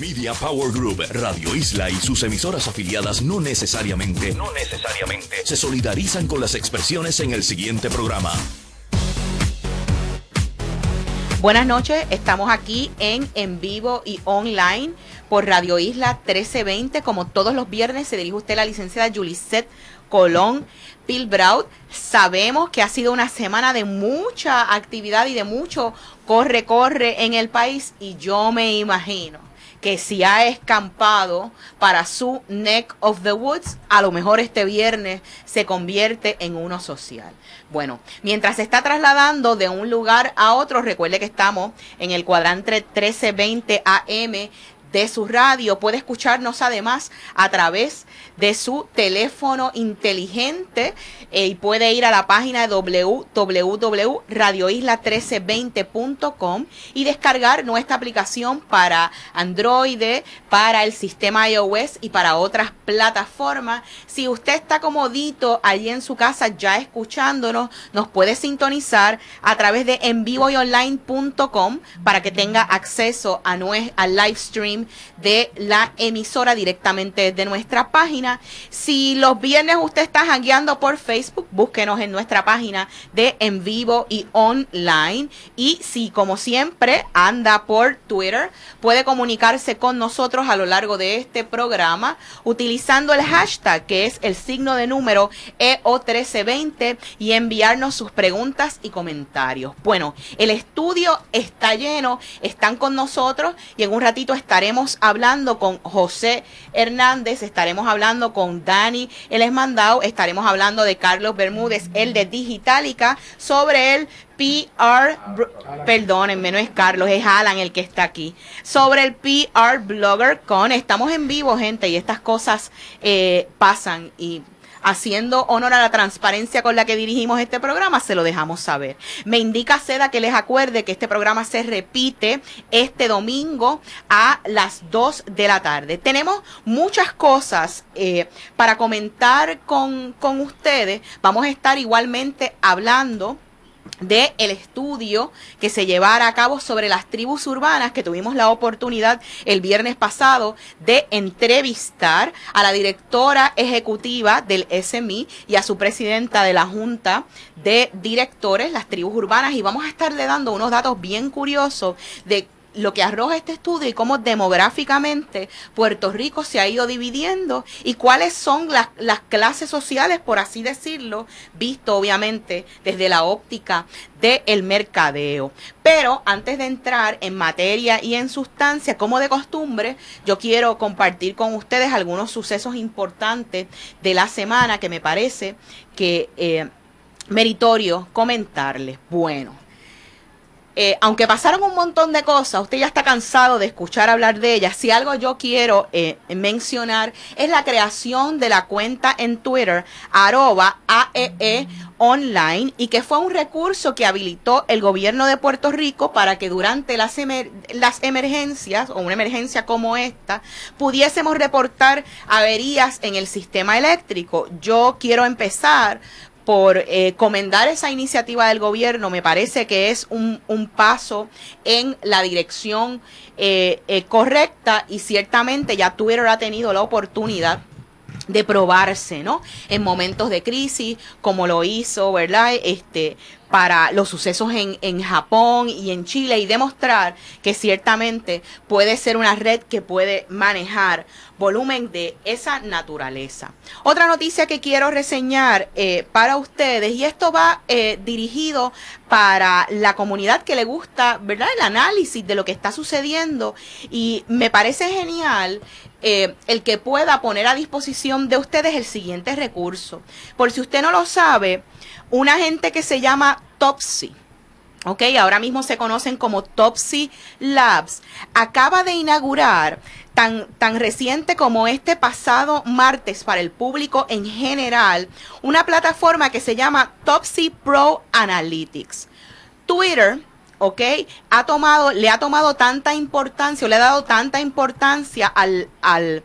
Media Power Group, Radio Isla y sus emisoras afiliadas no necesariamente, no necesariamente se solidarizan con las expresiones en el siguiente programa. Buenas noches, estamos aquí en en vivo y online por Radio Isla 1320. Como todos los viernes, se dirige usted la licenciada Julisette Colón Pilbraut. Sabemos que ha sido una semana de mucha actividad y de mucho corre, corre en el país y yo me imagino que si ha escampado para su neck of the woods, a lo mejor este viernes se convierte en uno social. Bueno, mientras se está trasladando de un lugar a otro, recuerde que estamos en el cuadrante 1320 AM de su radio. Puede escucharnos además a través de su teléfono inteligente eh, y puede ir a la página de www.radioisla1320.com y descargar nuestra aplicación para Android, para el sistema iOS y para otras plataformas. Si usted está comodito allí en su casa ya escuchándonos, nos puede sintonizar a través de envivoyonline.com para que tenga acceso a al live stream de la emisora directamente de nuestra página. Si los viernes usted está jangueando por Facebook, búsquenos en nuestra página de en vivo y online. Y si como siempre anda por Twitter, puede comunicarse con nosotros a lo largo de este programa utilizando el hashtag que es el signo de número EO1320 y enviarnos sus preguntas y comentarios. Bueno, el estudio está lleno, están con nosotros y en un ratito estaremos hablando con José Hernández, estaremos hablando con Dani El Esmandao, estaremos hablando de Carlos Bermúdez, el de Digitalica, sobre el PR, perdónenme, no es Carlos, es Alan el que está aquí, sobre el PR Blogger Con. Estamos en vivo, gente, y estas cosas eh, pasan y haciendo honor a la transparencia con la que dirigimos este programa, se lo dejamos saber. Me indica Seda que les acuerde que este programa se repite este domingo a las 2 de la tarde. Tenemos muchas cosas eh, para comentar con, con ustedes. Vamos a estar igualmente hablando de el estudio que se llevara a cabo sobre las tribus urbanas que tuvimos la oportunidad el viernes pasado de entrevistar a la directora ejecutiva del SMI y a su presidenta de la Junta de Directores, las tribus urbanas, y vamos a estarle dando unos datos bien curiosos de lo que arroja este estudio y cómo demográficamente Puerto Rico se ha ido dividiendo y cuáles son las, las, clases sociales, por así decirlo, visto obviamente desde la óptica del mercadeo. Pero antes de entrar en materia y en sustancia, como de costumbre, yo quiero compartir con ustedes algunos sucesos importantes de la semana que me parece que eh, meritorio comentarles. Bueno. Eh, aunque pasaron un montón de cosas, usted ya está cansado de escuchar hablar de ellas. Si algo yo quiero eh, mencionar es la creación de la cuenta en Twitter, arroba AEE e online, y que fue un recurso que habilitó el gobierno de Puerto Rico para que durante las, las emergencias, o una emergencia como esta, pudiésemos reportar averías en el sistema eléctrico. Yo quiero empezar por eh, comendar esa iniciativa del gobierno, me parece que es un, un paso en la dirección eh, eh, correcta y ciertamente ya Twitter ha tenido la oportunidad de probarse, ¿no? En momentos de crisis, como lo hizo, ¿verdad? Este, para los sucesos en, en, Japón y en Chile y demostrar que ciertamente puede ser una red que puede manejar volumen de esa naturaleza. Otra noticia que quiero reseñar eh, para ustedes, y esto va eh, dirigido para la comunidad que le gusta, ¿verdad? El análisis de lo que está sucediendo y me parece genial eh, el que pueda poner a disposición de ustedes el siguiente recurso. Por si usted no lo sabe, una gente que se llama Topsy. Ok, ahora mismo se conocen como Topsy Labs. Acaba de inaugurar tan, reciente como este pasado martes para el público en general una plataforma que se llama Topsy Pro Analytics. Twitter ¿ok? Ha tomado, le ha tomado tanta importancia, o le ha dado tanta importancia al, al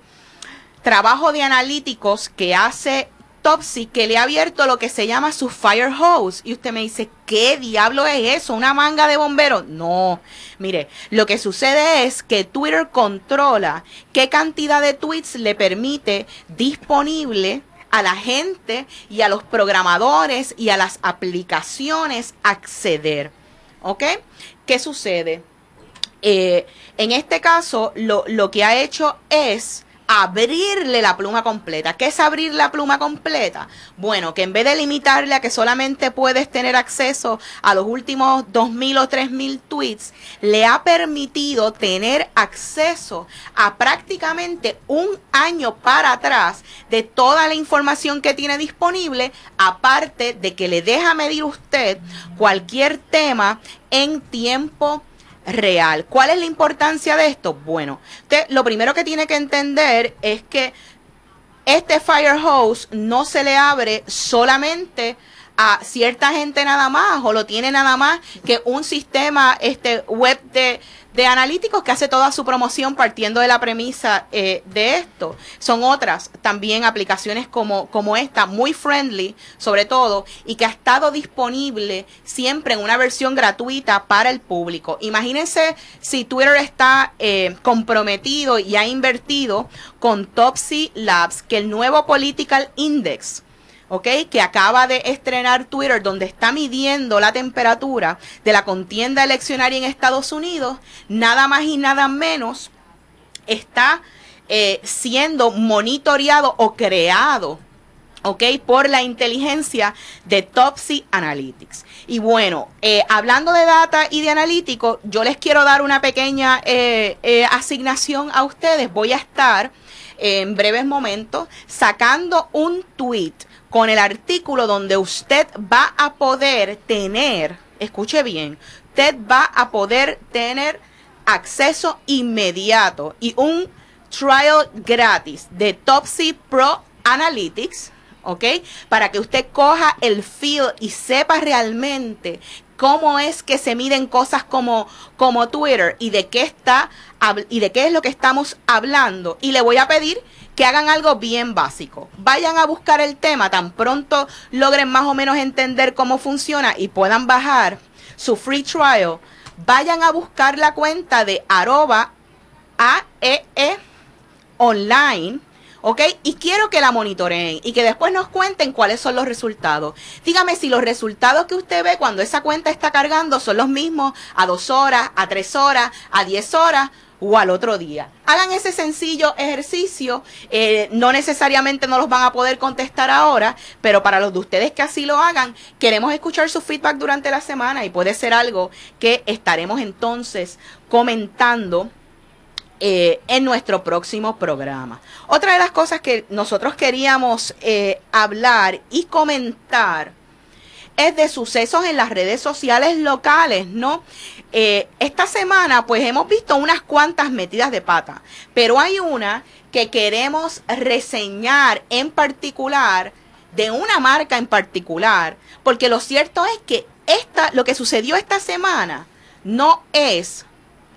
trabajo de analíticos que hace Topsy que le ha abierto lo que se llama su fire hose. Y usted me dice, ¿qué diablo es eso? ¿Una manga de bomberos? No. Mire, lo que sucede es que Twitter controla qué cantidad de tweets le permite disponible a la gente y a los programadores y a las aplicaciones acceder. ¿Ok? ¿Qué sucede? Eh, en este caso, lo, lo que ha hecho es abrirle la pluma completa. ¿Qué es abrir la pluma completa? Bueno, que en vez de limitarle a que solamente puedes tener acceso a los últimos 2.000 o 3.000 tweets, le ha permitido tener acceso a prácticamente un año para atrás de toda la información que tiene disponible, aparte de que le deja medir usted cualquier tema en tiempo real. ¿Cuál es la importancia de esto? Bueno, usted lo primero que tiene que entender es que este fire hose no se le abre solamente a cierta gente nada más o lo tiene nada más que un sistema este web de de analíticos que hace toda su promoción partiendo de la premisa eh, de esto. Son otras también aplicaciones como, como esta, muy friendly sobre todo, y que ha estado disponible siempre en una versión gratuita para el público. Imagínense si Twitter está eh, comprometido y ha invertido con Topsy Labs, que el nuevo Political Index ¿ok? Que acaba de estrenar Twitter, donde está midiendo la temperatura de la contienda eleccionaria en Estados Unidos, nada más y nada menos está eh, siendo monitoreado o creado. ¿ok? Por la inteligencia de Topsy Analytics. Y bueno, eh, hablando de data y de analítico, yo les quiero dar una pequeña eh, asignación a ustedes. Voy a estar en breves momentos sacando un tweet con el artículo donde usted va a poder tener, escuche bien, usted va a poder tener acceso inmediato y un trial gratis de Topsy Pro Analytics, ¿ok? Para que usted coja el feel y sepa realmente cómo es que se miden cosas como, como Twitter y de qué está y de qué es lo que estamos hablando. Y le voy a pedir que hagan algo bien básico. Vayan a buscar el tema, tan pronto logren más o menos entender cómo funciona y puedan bajar su free trial. Vayan a buscar la cuenta de arroba AEE e online. ¿ok? Y quiero que la monitoreen y que después nos cuenten cuáles son los resultados. Dígame si los resultados que usted ve cuando esa cuenta está cargando son los mismos a dos horas, a tres horas, a diez horas o al otro día. Hagan ese sencillo ejercicio, eh, no necesariamente no los van a poder contestar ahora, pero para los de ustedes que así lo hagan, queremos escuchar su feedback durante la semana y puede ser algo que estaremos entonces comentando. Eh, en nuestro próximo programa. Otra de las cosas que nosotros queríamos eh, hablar y comentar es de sucesos en las redes sociales locales, ¿no? Eh, esta semana pues hemos visto unas cuantas metidas de pata, pero hay una que queremos reseñar en particular, de una marca en particular, porque lo cierto es que esta, lo que sucedió esta semana no es,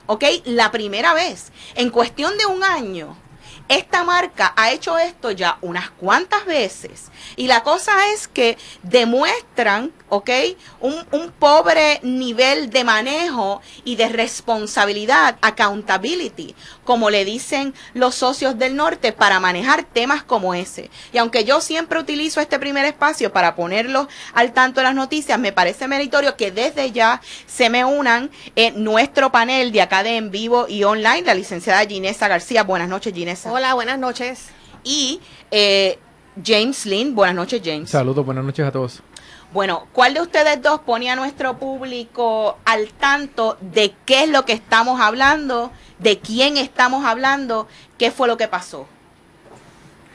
¿ok? La primera vez. En cuestión de un año, esta marca ha hecho esto ya unas cuantas veces y la cosa es que demuestran, ¿ok? Un, un, pobre nivel de manejo y de responsabilidad, accountability, como le dicen los socios del norte, para manejar temas como ese. Y aunque yo siempre utilizo este primer espacio para ponerlo al tanto de las noticias, me parece meritorio que desde ya se me unan en nuestro panel de acá de en vivo y online, la licenciada Ginesa García. Buenas noches, Ginesa. Hola, buenas noches. Y eh, James Lynn. Buenas noches, James. Saludos, buenas noches a todos. Bueno, ¿cuál de ustedes dos pone a nuestro público al tanto de qué es lo que estamos hablando, de quién estamos hablando, qué fue lo que pasó?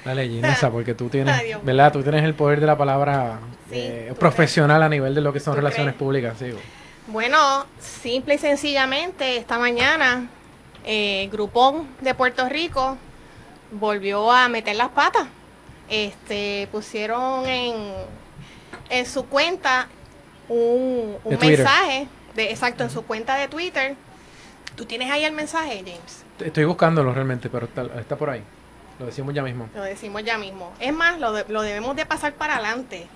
Dale, Ginesa, porque tú tienes, ¿verdad? Tú tienes el poder de la palabra eh, profesional a nivel de lo que son relaciones públicas, sí. Bueno, simple y sencillamente, esta mañana, eh, Grupón de Puerto Rico volvió a meter las patas este, pusieron en, en su cuenta un, mensaje, de, exacto, en su cuenta de Twitter. ¿Tú tienes ahí el mensaje, James? Estoy buscándolo realmente, pero está, por ahí. Lo decimos ya mismo. Lo decimos ya mismo. Es más, lo, lo debemos de pasar para adelante.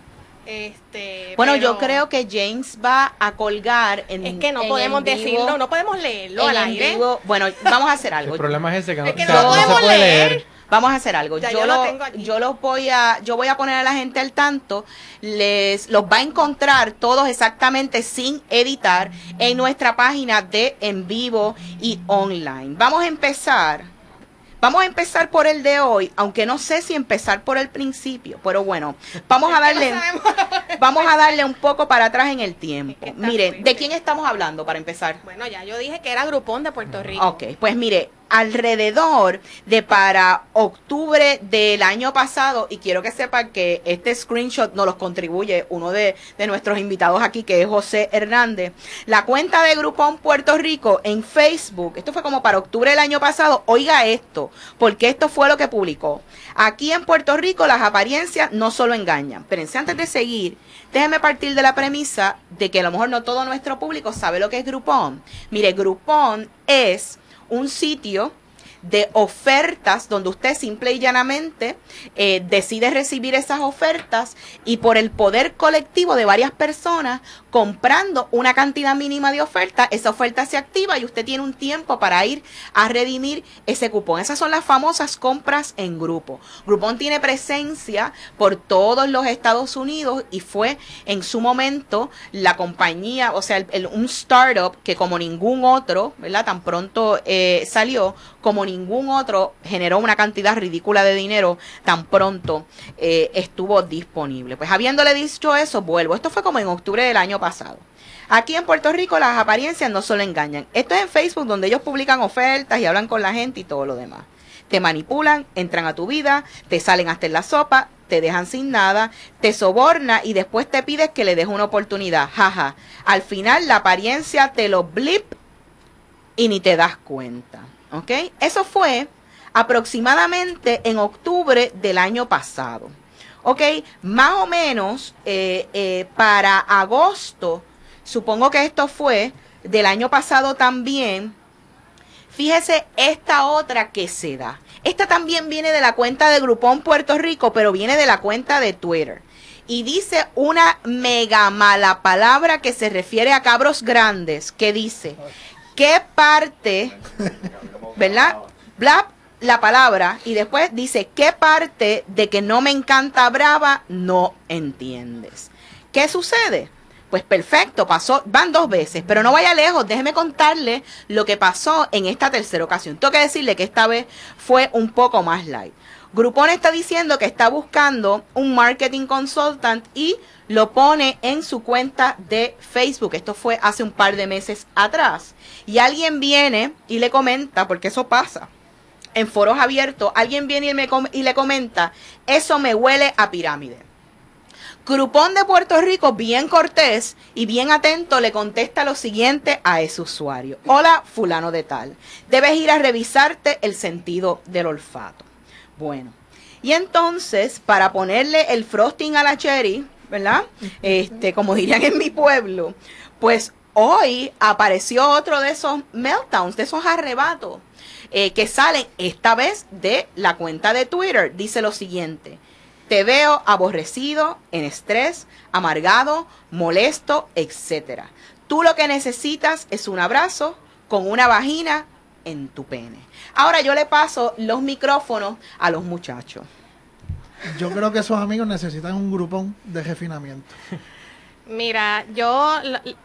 Este, bueno, yo creo que James va a colgar en Es que no podemos decirlo, no podemos leerlo al aire. Bueno, vamos a hacer algo. El problema es ese que, no, podemos leer. Vamos a hacer algo. yo, lo, yo los voy a, yo voy a poner a la gente al tanto. Les los va a encontrar todos exactamente sin editar en nuestra página de en vivo y online. Vamos a empezar Vamos a empezar por el de hoy, aunque no sé si empezar por el principio, pero bueno, vamos a darle, vamos a darle un poco para atrás en el tiempo. Mire, ¿de quién estamos hablando para empezar? Bueno, ya yo dije que era Grupón de Puerto Rico. Ok, pues mire, alrededor de para octubre del año pasado, y quiero que sepan que este screenshot nos los contribuye uno de, nuestros invitados aquí, que es José Hernández. La cuenta de Grupón Puerto Rico en Facebook, esto fue como para octubre del año pasado, oiga esto, porque esto fue lo que publicó. Aquí en Puerto Rico las apariencias no solo engañan. Pero antes de seguir, déjeme partir de la premisa de que a lo mejor no todo nuestro público sabe lo que es Groupon. Mire, Groupon es un sitio de ofertas donde usted simple y llanamente eh, decide recibir esas ofertas y por el poder colectivo de varias personas comprando una cantidad mínima de oferta, esa oferta se activa y usted tiene un tiempo para ir a redimir ese cupón. Esas son las famosas compras en grupo. Groupon tiene presencia por todos los Estados Unidos y fue en su momento la compañía, o sea, un startup que como ningún otro, ¿verdad? Tan pronto eh, salió, como ningún otro generó una cantidad ridícula de dinero tan pronto eh, estuvo disponible. Pues habiéndole dicho eso, vuelvo. Esto fue como en octubre del año pasado. Aquí en Puerto Rico las apariencias no solo engañan. Esto es en Facebook donde ellos publican ofertas y hablan con la gente y todo lo demás. Te manipulan, entran a tu vida, te salen hasta en la sopa, te dejan sin nada, te soborna y después te pides que le des una oportunidad. Jaja. Al final la apariencia te lo blip y ni te das cuenta. ¿Ok? Eso fue aproximadamente en octubre del año pasado. ¿Ok? Más o menos eh, eh, para agosto, supongo que esto fue del año pasado también. Fíjese esta otra que se da. Esta también viene de la cuenta de Grupón Puerto Rico, pero viene de la cuenta de Twitter. Y dice una mega mala palabra que se refiere a cabros grandes, que dice, ¿qué parte ¿verdad? Bla la palabra y después dice, ¿qué parte de que no me encanta brava no entiendes? ¿Qué sucede? Pues perfecto, pasó, van dos veces, pero no vaya lejos, déjeme contarle lo que pasó en esta tercera ocasión. Tengo que decirle que esta vez fue un poco más light. Groupon está diciendo que está buscando un marketing consultant y lo pone en su cuenta de Facebook. Esto fue hace un par de meses atrás. Y alguien viene y le comenta, porque eso pasa en foros abiertos, alguien viene y, me y le comenta, eso me huele a pirámide. Grupón de Puerto Rico, bien cortés y bien atento, le contesta lo siguiente a ese usuario. Hola, fulano de tal. Debes ir a revisarte el sentido del olfato. Bueno, y entonces, para ponerle el frosting a la cherry, ¿verdad? Este, como dirían en mi pueblo, pues hoy apareció otro de esos meltdowns, de esos arrebatos, eh, que salen esta vez de la cuenta de Twitter. Dice lo siguiente. Te veo aborrecido, en estrés, amargado, molesto, etc. Tú lo que necesitas es un abrazo con una vagina en tu pene. Ahora yo le paso los micrófonos a los muchachos. Yo creo que esos amigos necesitan un grupón de refinamiento. Mira, yo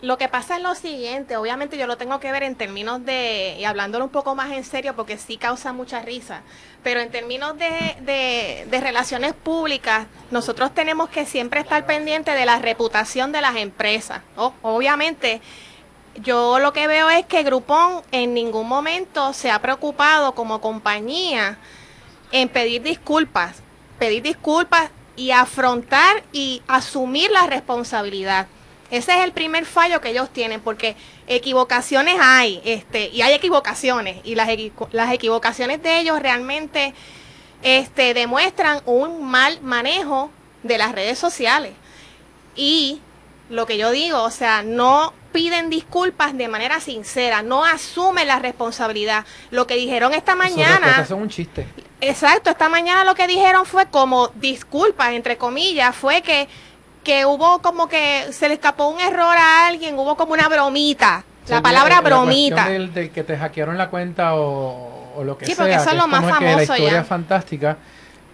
lo, que pasa es lo siguiente, obviamente yo lo tengo que ver en términos de, y hablándolo un poco más en serio porque sí causa mucha risa, pero en términos de, de relaciones públicas, nosotros tenemos que siempre estar pendientes de la reputación de las empresas. obviamente, yo lo que veo es que Groupon en ningún momento se ha preocupado como compañía en pedir disculpas, pedir disculpas y afrontar y asumir la responsabilidad. Ese es el primer fallo que ellos tienen, porque equivocaciones hay, este, y hay equivocaciones, y las, las equivocaciones de ellos realmente este, demuestran un mal manejo de las redes sociales. Y lo que yo digo, o sea, no piden disculpas de manera sincera, no asumen la responsabilidad. Lo que dijeron esta mañana... son un chiste. Exacto, esta mañana lo que dijeron fue como disculpas, entre comillas, fue que, que hubo como que se le escapó un error a alguien, hubo como una bromita. La palabra bromita. del, que te hackearon la cuenta o, lo que sea. Sí, porque eso es lo más famoso la historia es fantástica.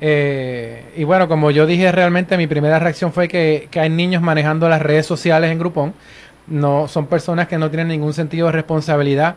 Eh, y bueno, como yo dije, realmente mi primera reacción fue que, que hay niños manejando las redes sociales en Groupon. No, son personas que no tienen ningún sentido de responsabilidad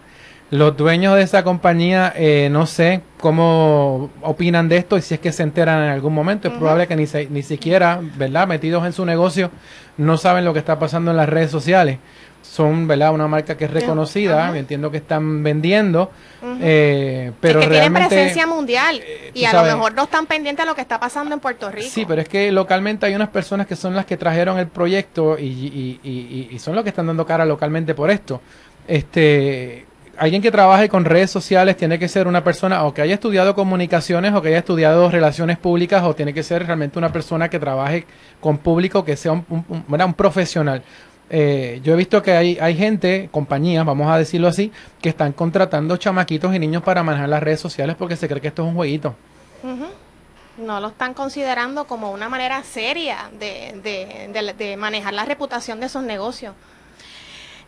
los dueños de esa compañía, eh, no sé cómo opinan de esto y si es que se enteran en algún momento. Es probable que ni, ni siquiera, ¿verdad? Metidos en su negocio, no saben lo que está pasando en las redes sociales. Son, ¿verdad? Una marca que es reconocida, entiendo que están vendiendo, eh, pero es que tienen presencia mundial eh, y a lo mejor no están pendientes de lo que está pasando en Puerto Rico. Sí, pero es que localmente hay unas personas que son las que trajeron el proyecto y, y, y, y son los que están dando cara localmente por esto. Este, alguien que trabaje con redes sociales tiene que ser una persona o que haya estudiado comunicaciones o que haya estudiado relaciones públicas o tiene que ser realmente una persona que trabaje con público, que sea un, un, profesional. Eh, yo he visto que hay, hay gente, compañías, vamos a decirlo así, que están contratando chamaquitos y niños para manejar las redes sociales porque se cree que esto es un jueguito. No lo están considerando como una manera seria de, de, de manejar la reputación de esos negocios.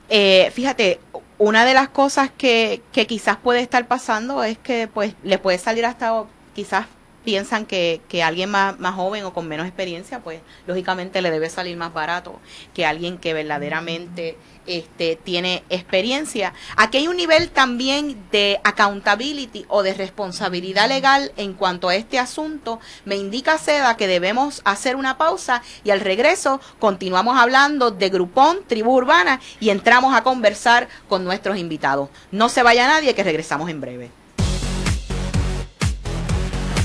Eh, fíjate, una de las cosas que, que quizás puede estar pasando es que pues le puede salir hasta quizás piensan que, que alguien más, más joven o con menos experiencia, pues lógicamente le debe salir más barato que alguien que verdaderamente este, tiene experiencia. Aquí hay un nivel también de accountability o de responsabilidad legal en cuanto a este asunto. Me indica Seda que debemos hacer una pausa y al regreso continuamos hablando de Grupón, Tribu Urbana y entramos a conversar con nuestros invitados. No se vaya nadie que regresamos en breve.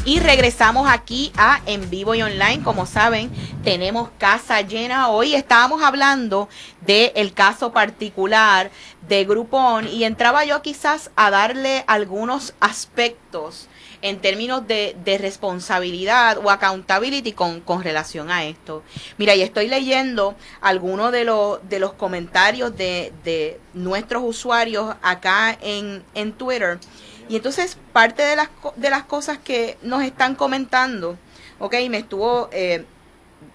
Y regresamos aquí a En Vivo y Online. Como saben, tenemos casa llena. Hoy estábamos hablando del caso particular de Groupon y entraba yo quizás a darle algunos aspectos en términos de, responsabilidad o accountability con, con, relación a esto. Mira, y estoy leyendo algunos de, los de los comentarios de, de nuestros usuarios acá en, en Twitter y entonces parte de las, de las cosas que nos están comentando, ok, me estuvo eh,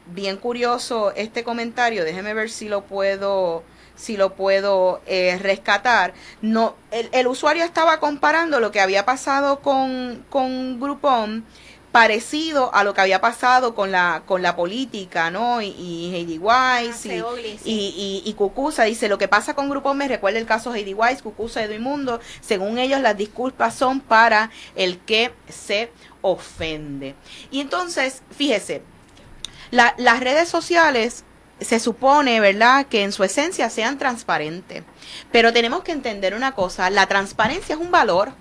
bien curioso este comentario, déjeme ver si lo puedo si lo puedo eh, rescatar. No, el, el, usuario estaba comparando lo que había pasado con, con Groupon parecido a lo que había pasado con la con la política, ¿no? Y, y Heidi Weiss ah, y, y, Cucusa dice, lo que pasa con Grupo me recuerda el caso Heidi Weiss, Cucusa y Mundo, según ellos las disculpas son para el que se ofende. Y entonces, fíjese, las redes sociales se supone, ¿verdad?, que en su esencia sean transparentes. Pero tenemos que entender una cosa, la transparencia es un valor.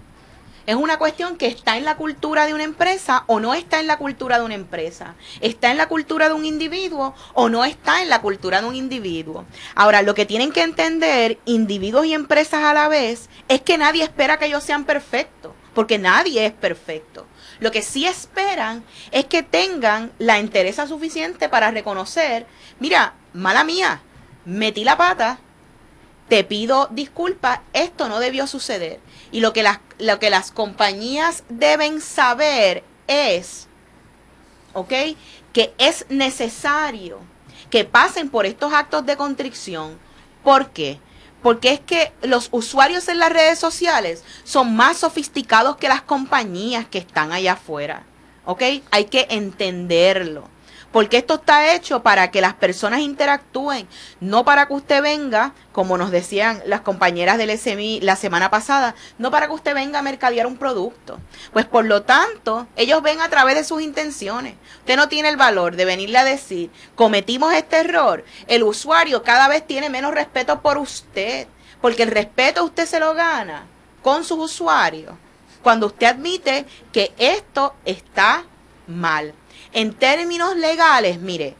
Es una cuestión que está en la cultura de una empresa o no está en la cultura de una empresa. Está en la cultura de un individuo o no está en la cultura de un individuo. Ahora, lo que tienen que entender individuos y empresas a la vez es que nadie espera que ellos sean perfectos, porque nadie es perfecto. Lo que sí esperan es que tengan la entereza suficiente para reconocer, mira, mala mía, metí la pata, te pido disculpas, esto no debió suceder. Y lo que las, lo que las compañías deben saber es, ¿ok? Que es necesario que pasen por estos actos de contrición. ¿Por qué? Porque es que los usuarios en las redes sociales son más sofisticados que las compañías que están allá afuera. ¿Ok? Hay que entenderlo porque esto está hecho para que las personas interactúen, no para que usted venga, como nos decían las compañeras del SMI la semana pasada, no para que usted venga a mercadear un producto. Pues por lo tanto, ellos ven a través de sus intenciones. Usted no tiene el valor de venirle a decir, cometimos este error. El usuario cada vez tiene menos respeto por usted, porque el respeto usted se lo gana con sus usuarios cuando usted admite que esto está mal. En términos legales, mire,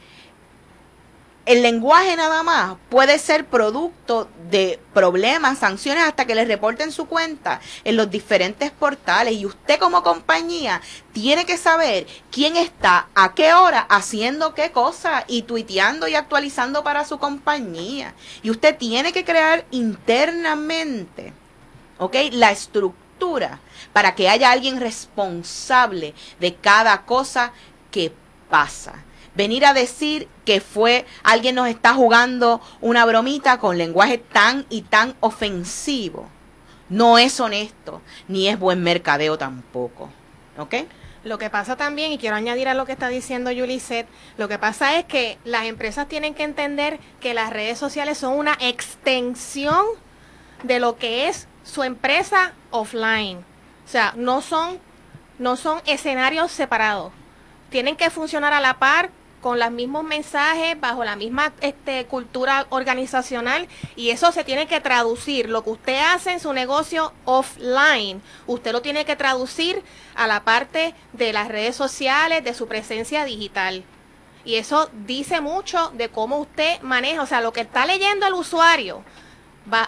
el lenguaje nada más puede ser producto de problemas, sanciones, hasta que le reporten su cuenta en los diferentes portales. Y usted como compañía tiene que saber quién está a qué hora haciendo qué cosa y tuiteando y actualizando para su compañía. Y usted tiene que crear internamente, ¿ok? La estructura para que haya alguien responsable de cada cosa que pasa. Venir a decir que fue alguien nos está jugando una bromita con lenguaje tan y tan ofensivo no es honesto ni es buen mercadeo tampoco. ¿Ok? Lo que pasa también, y quiero añadir a lo que está diciendo Yuliset, lo que pasa es que las empresas tienen que entender que las redes sociales son una extensión de lo que es su empresa offline. O sea, no son, no son escenarios separados. Tienen que funcionar a la par con los mismos mensajes, bajo la misma este, cultura organizacional y eso se tiene que traducir. Lo que usted hace en su negocio offline, usted lo tiene que traducir a la parte de las redes sociales, de su presencia digital. Y eso dice mucho de cómo usted maneja, o sea, lo que está leyendo el usuario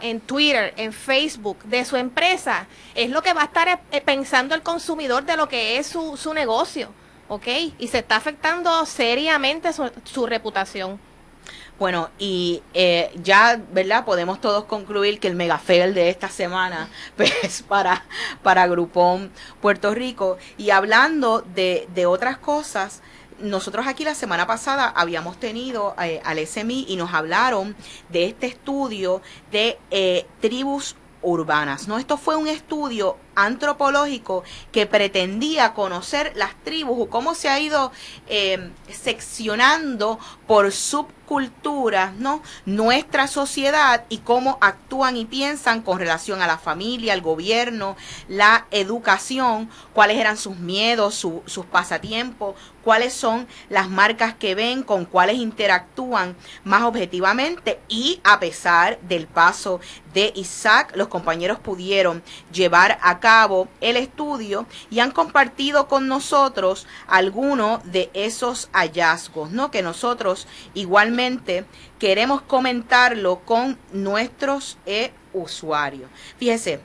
en Twitter, en Facebook de su empresa, es lo que va a estar eh, pensando el consumidor de lo que es su, su negocio. ¿Ok? Y se está afectando seriamente su, reputación. Bueno, y eh, ya, ¿verdad? Podemos todos concluir que el megafail de esta semana pues, es para, para Grupón Puerto Rico. Y hablando de, de otras cosas, nosotros aquí la semana pasada habíamos tenido eh, al SMI y nos hablaron de este estudio de eh, tribus urbanas. ¿no? Esto fue un estudio antropológico que pretendía conocer las tribus o cómo se ha ido eh, seccionando por subculturas, ¿no? Nuestra sociedad y cómo actúan y piensan con relación a la familia, al gobierno, la educación, cuáles eran sus miedos, sus pasatiempos, cuáles son las marcas que ven, con cuáles interactúan más objetivamente y a pesar del paso de Isaac, los compañeros pudieron llevar a cabo el estudio y han compartido con nosotros algunos de esos hallazgos, ¿no? Que nosotros igualmente queremos comentarlo con nuestros usuarios. Fíjese,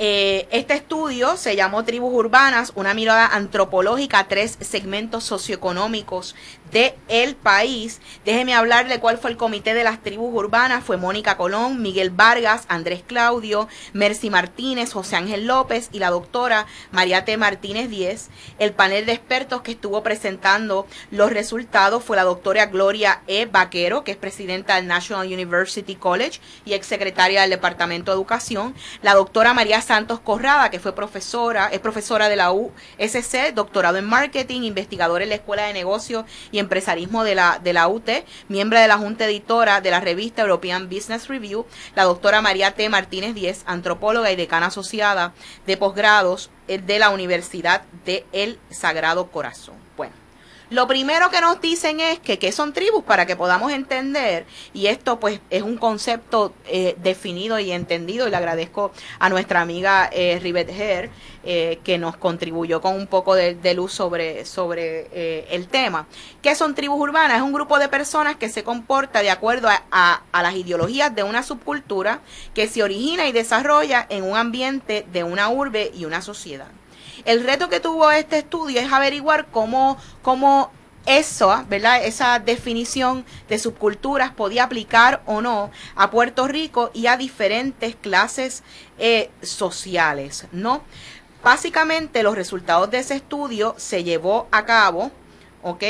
eh, este estudio se llamó Tribus Urbanas, una mirada antropológica tres segmentos socioeconómicos de el país. Déjeme hablarle cuál fue el comité de las tribus urbanas. Fue Mónica Colón, Miguel Vargas, Andrés Claudio, Mercy Martínez, José Ángel López y la doctora María T. Martínez Díez. El panel de expertos que estuvo presentando los resultados fue la doctora Gloria E. Vaquero, que es presidenta del National University College y exsecretaria del Departamento de Educación. La doctora María Santos Corrada, que fue profesora, es profesora de la USC, doctorado en marketing, investigadora en la Escuela de Negocios y Empresarismo de la, de la UT, miembro de la Junta Editora de la revista European Business Review, la doctora María T. Martínez Díez, antropóloga y decana asociada de posgrados eh, de la Universidad de El Sagrado Corazón. Bueno. Lo primero que nos dicen es que qué son tribus para que podamos entender y esto pues es un concepto eh, definido y entendido y le agradezco a nuestra amiga eh, eh, que nos contribuyó con un poco de, luz sobre, sobre eh, el tema. ¿Qué son tribus urbanas? Es un grupo de personas que se comporta de acuerdo a, a las ideologías de una subcultura que se origina y desarrolla en un ambiente de una urbe y una sociedad. El reto que tuvo este estudio es averiguar cómo, cómo eso, ¿verdad? Esa definición de subculturas podía aplicar o no a Puerto Rico y a diferentes clases eh, sociales, ¿no? Básicamente los resultados de ese estudio se llevó a cabo, ¿ok?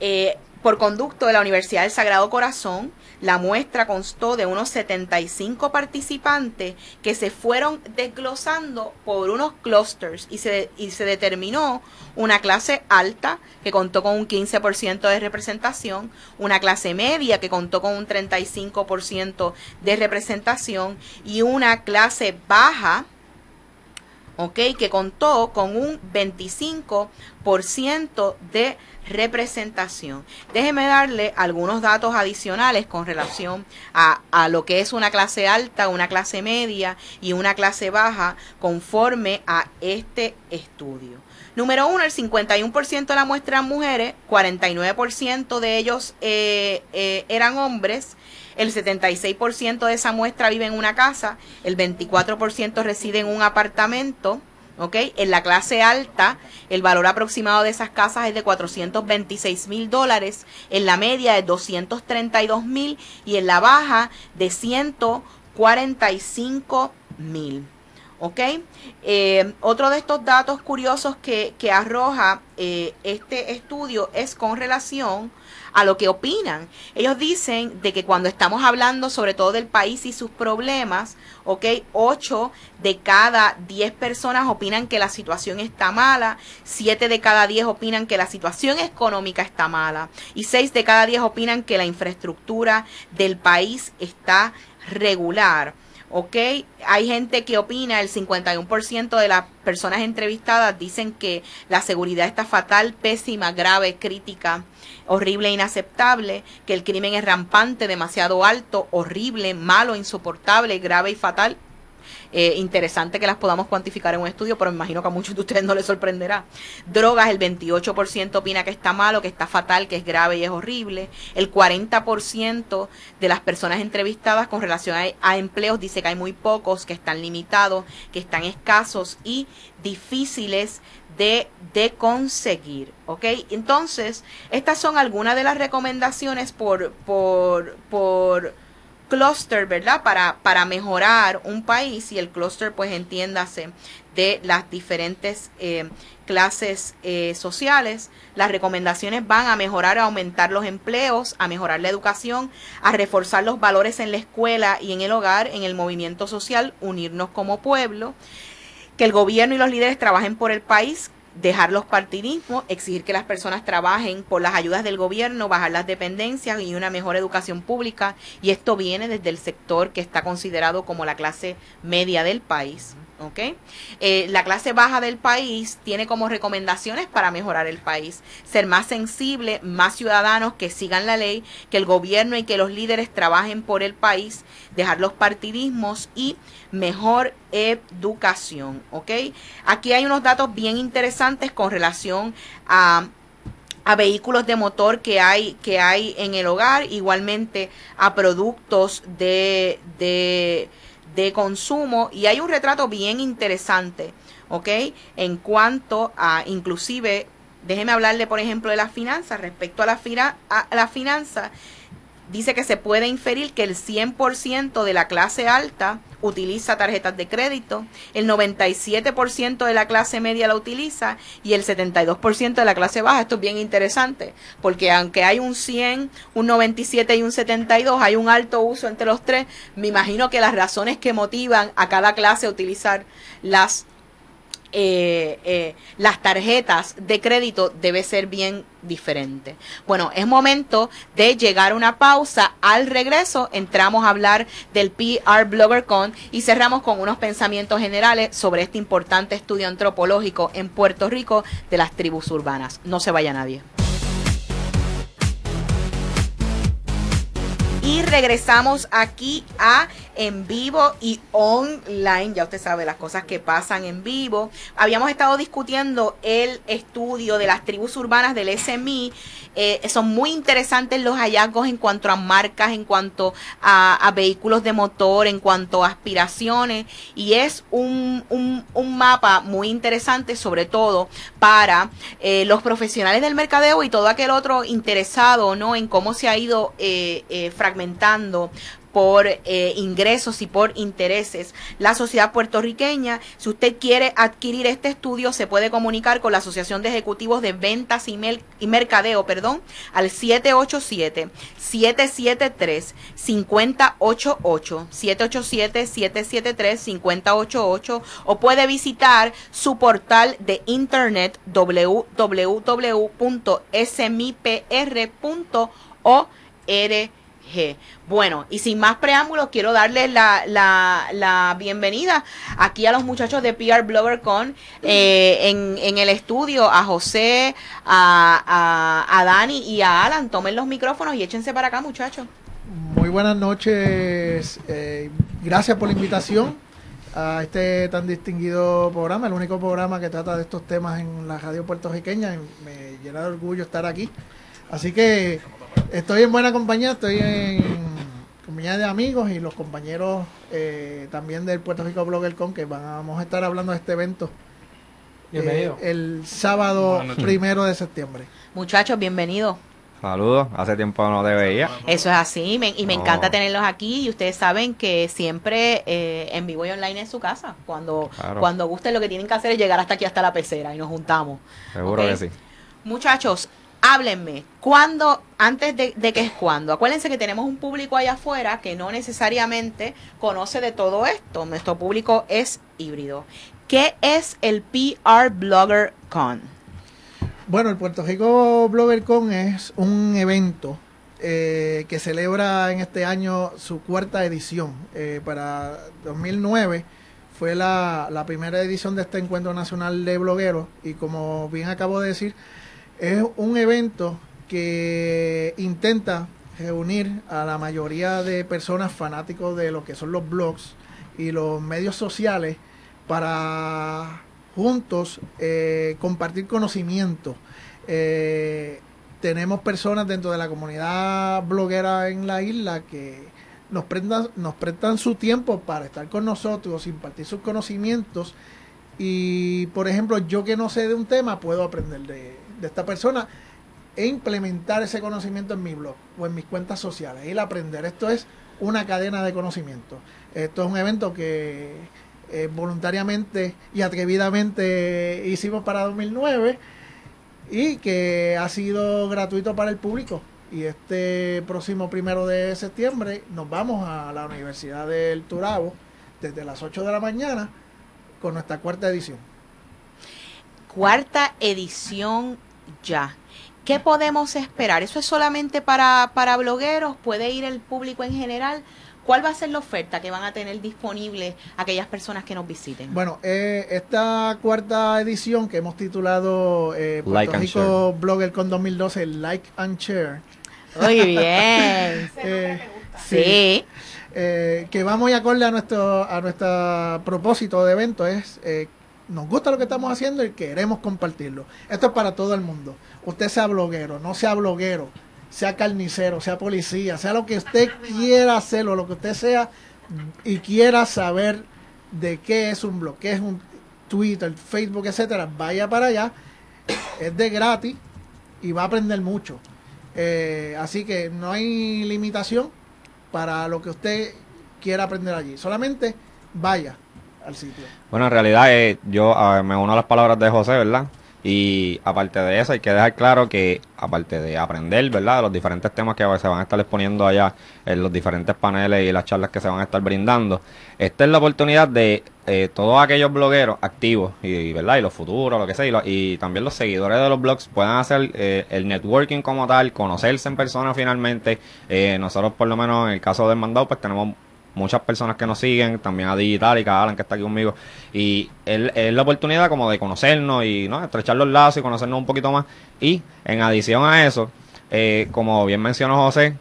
Eh, por conducto de la Universidad del Sagrado Corazón, la muestra constó de unos 75 participantes que se fueron desglosando por unos clusters y se, y se determinó una clase alta que contó con un 15% de representación, una clase media que contó con un 35% de representación y una clase baja ¿ok? Que contó con un 25% de representación. Déjeme darle algunos datos adicionales con relación a, a, lo que es una clase alta, una clase media y una clase baja conforme a este estudio. Número uno, el 51% de la muestra eran mujeres, 49% de ellos eh, eh, eran hombres, el 76% de esa muestra vive en una casa, el 24% reside en un apartamento, ¿ok? En la clase alta, el valor aproximado de esas casas es de 426 mil dólares, en la media de 232 mil y en la baja de 145 mil. ¿Ok? Eh, otro de estos datos curiosos que, que arroja eh, este estudio es con relación a lo que opinan. Ellos dicen de que cuando estamos hablando sobre todo del país y sus problemas, ¿ok? 8 de cada 10 personas opinan que la situación está mala, 7 de cada 10 opinan que la situación económica está mala y 6 de cada 10 opinan que la infraestructura del país está regular. ¿Ok? Hay gente que opina, el 51% de las personas entrevistadas dicen que la seguridad está fatal, pésima, grave, crítica, horrible, inaceptable, que el crimen es rampante, demasiado alto, horrible, malo, insoportable, grave y fatal. Eh, interesante que las podamos cuantificar en un estudio, pero me imagino que a muchos de ustedes no les sorprenderá. Drogas, el 28% opina que está malo, que está fatal, que es grave y es horrible. El 40% de las personas entrevistadas con relación a, empleos dice que hay muy pocos, que están limitados, que están escasos y difíciles de, de, conseguir, ¿ok? Entonces, estas son algunas de las recomendaciones por, por, por clúster, ¿verdad? Para, para mejorar un país y el clúster pues entiéndase de las diferentes eh, clases eh, sociales. Las recomendaciones van a mejorar, a aumentar los empleos, a mejorar la educación, a reforzar los valores en la escuela y en el hogar, en el movimiento social, unirnos como pueblo, que el gobierno y los líderes trabajen por el país, dejar los partidismos, exigir que las personas trabajen por las ayudas del gobierno, bajar las dependencias y una mejor educación pública. Y esto viene desde el sector que está considerado como la clase media del país. ¿Ok? Eh, la clase baja del país tiene como recomendaciones para mejorar el país. Ser más sensible, más ciudadanos que sigan la ley, que el gobierno y que los líderes trabajen por el país, dejar los partidismos y mejor educación, ¿ok? Aquí hay unos datos bien interesantes con relación a a vehículos de motor que hay que hay en el hogar, igualmente a productos de, de de consumo y hay un retrato bien interesante, ¿ok? En cuanto a inclusive, déjeme hablarle por ejemplo de las finanzas, respecto a la, a la finanza, dice que se puede inferir que el 100% de la clase alta utiliza tarjetas de crédito, el 97% de la clase media la utiliza y el 72% de la clase baja. Esto es bien interesante, porque aunque hay un 100, un 97 y un 72, hay un alto uso entre los tres. Me imagino que las razones que motivan a cada clase a utilizar las eh, eh, las tarjetas de crédito debe ser bien diferente. Bueno, es momento de llegar a una pausa. Al regreso entramos a hablar del PR BloggerCon y cerramos con unos pensamientos generales sobre este importante estudio antropológico en Puerto Rico de las tribus urbanas. No se vaya nadie. Y regresamos aquí a en vivo y online. Ya usted sabe las cosas que pasan en vivo. Habíamos estado discutiendo el estudio de las tribus urbanas del SMI. Eh, son muy interesantes los hallazgos en cuanto a marcas, en cuanto a, vehículos de motor, en cuanto a aspiraciones. Y es un, un, mapa muy interesante, sobre todo para eh, los profesionales del mercadeo y todo aquel otro interesado ¿no? en cómo se ha ido eh, fragmentando por eh, ingresos y por intereses. La sociedad puertorriqueña, si usted quiere adquirir este estudio, se puede comunicar con la Asociación de Ejecutivos de Ventas y, y Mercadeo, perdón, al 787-773-5088, 787-773-5088, o puede visitar su portal de internet www.smipr.org bueno, y sin más preámbulos, quiero darles la, la, bienvenida aquí a los muchachos de PR Blogger Con eh, en, en, el estudio, a José, a, a, Dani y a Alan. Tomen los micrófonos y échense para acá, muchachos. Muy buenas noches, eh, gracias por la invitación a este tan distinguido programa, el único programa que trata de estos temas en la radio puertorriqueña. Me llena de orgullo estar aquí. Así que Estoy en buena compañía, estoy en compañía de amigos y los compañeros eh, también del Puerto Rico Blogger Con que vamos a estar hablando de este evento eh, el sábado primero de septiembre. Muchachos, bienvenidos. Saludos, hace tiempo no te veía. Eso es así, me- y me No. encanta tenerlos aquí. Y ustedes saben que siempre eh, en vivo y online en su casa. Cuando, Claro. cuando gusten, lo que tienen que hacer es llegar hasta aquí, hasta la pecera, y nos juntamos. Seguro que sí. Muchachos, háblenme. ¿Cuándo, antes de, de que es cuándo? Acuérdense que tenemos un público allá afuera que no necesariamente conoce de todo esto. Nuestro público es híbrido. ¿Qué es el PR Blogger Con? Bueno, el Puerto Rico Blogger Con es un evento eh, que celebra en este año su cuarta edición. Eh, para 2009 fue la, la primera edición de este encuentro nacional de blogueros y como bien acabo de decir, es un evento que intenta reunir a la mayoría de personas fanáticos de lo que son los blogs y los medios sociales para juntos eh, compartir conocimiento. Eh, tenemos personas dentro de la comunidad bloguera en la isla que nos prestan, nos prestan su tiempo para estar con nosotros, impartir sus conocimientos y, por ejemplo, yo que no sé de un tema, puedo aprender de, de esta persona e implementar ese conocimiento en mi blog o en mis cuentas sociales. A aprender. Esto es una cadena de conocimiento. Esto es un evento que eh, voluntariamente y atrevidamente hicimos para 2009 y que ha sido gratuito para el público. Y este próximo primero de septiembre nos vamos a la Universidad del Turabo desde las 8 de la mañana con nuestra cuarta edición. Cuarta edición ya. ¿Qué podemos esperar? ¿Eso es solamente para, para blogueros? ¿Puede ir el público en general? ¿Cuál va a ser la oferta que van a tener disponible aquellas personas que nos visiten? Bueno, eh, esta cuarta edición que hemos titulado eh, Puerto Like and Rico Blogger con 2012, Like and Share, Muy bien. eh, Sí. eh, que va muy acorde a nuestro a nuestro propósito de evento es eh, nos gusta lo que estamos haciendo y queremos compartirlo. Esto es para todo el mundo. Usted sea bloguero, no sea bloguero, sea carnicero, sea policía, sea lo que usted quiera hacer o lo que usted sea y quiera saber de qué es un blog, qué es un Twitter, Facebook, etcétera, vaya para allá. Es de gratis y va a aprender mucho. Eh, así que no hay limitación para lo que usted quiera aprender allí. Solamente vaya Bueno, en realidad eh, yo me uno a las palabras de José, ¿verdad? Y aparte de eso, hay que dejar claro que, aparte de aprender, ¿verdad? Los diferentes temas que se van a estar exponiendo allá en los diferentes paneles y las charlas que se van a estar brindando, esta es la oportunidad de eh, todos aquellos blogueros activos, y, ¿verdad? Y los futuros, lo que sea, y, lo- y también los seguidores de los blogs puedan hacer eh, el networking como tal, conocerse en persona finalmente. Eh, nosotros, por lo menos en el caso del mandado, pues tenemos muchas personas que nos siguen, también a Digitalica, a Alan que está aquí conmigo, y es la oportunidad como de conocernos y ¿no? estrechar los lazos y conocernos un poquito más. Y en adición a eso, eh, como bien mencionó José,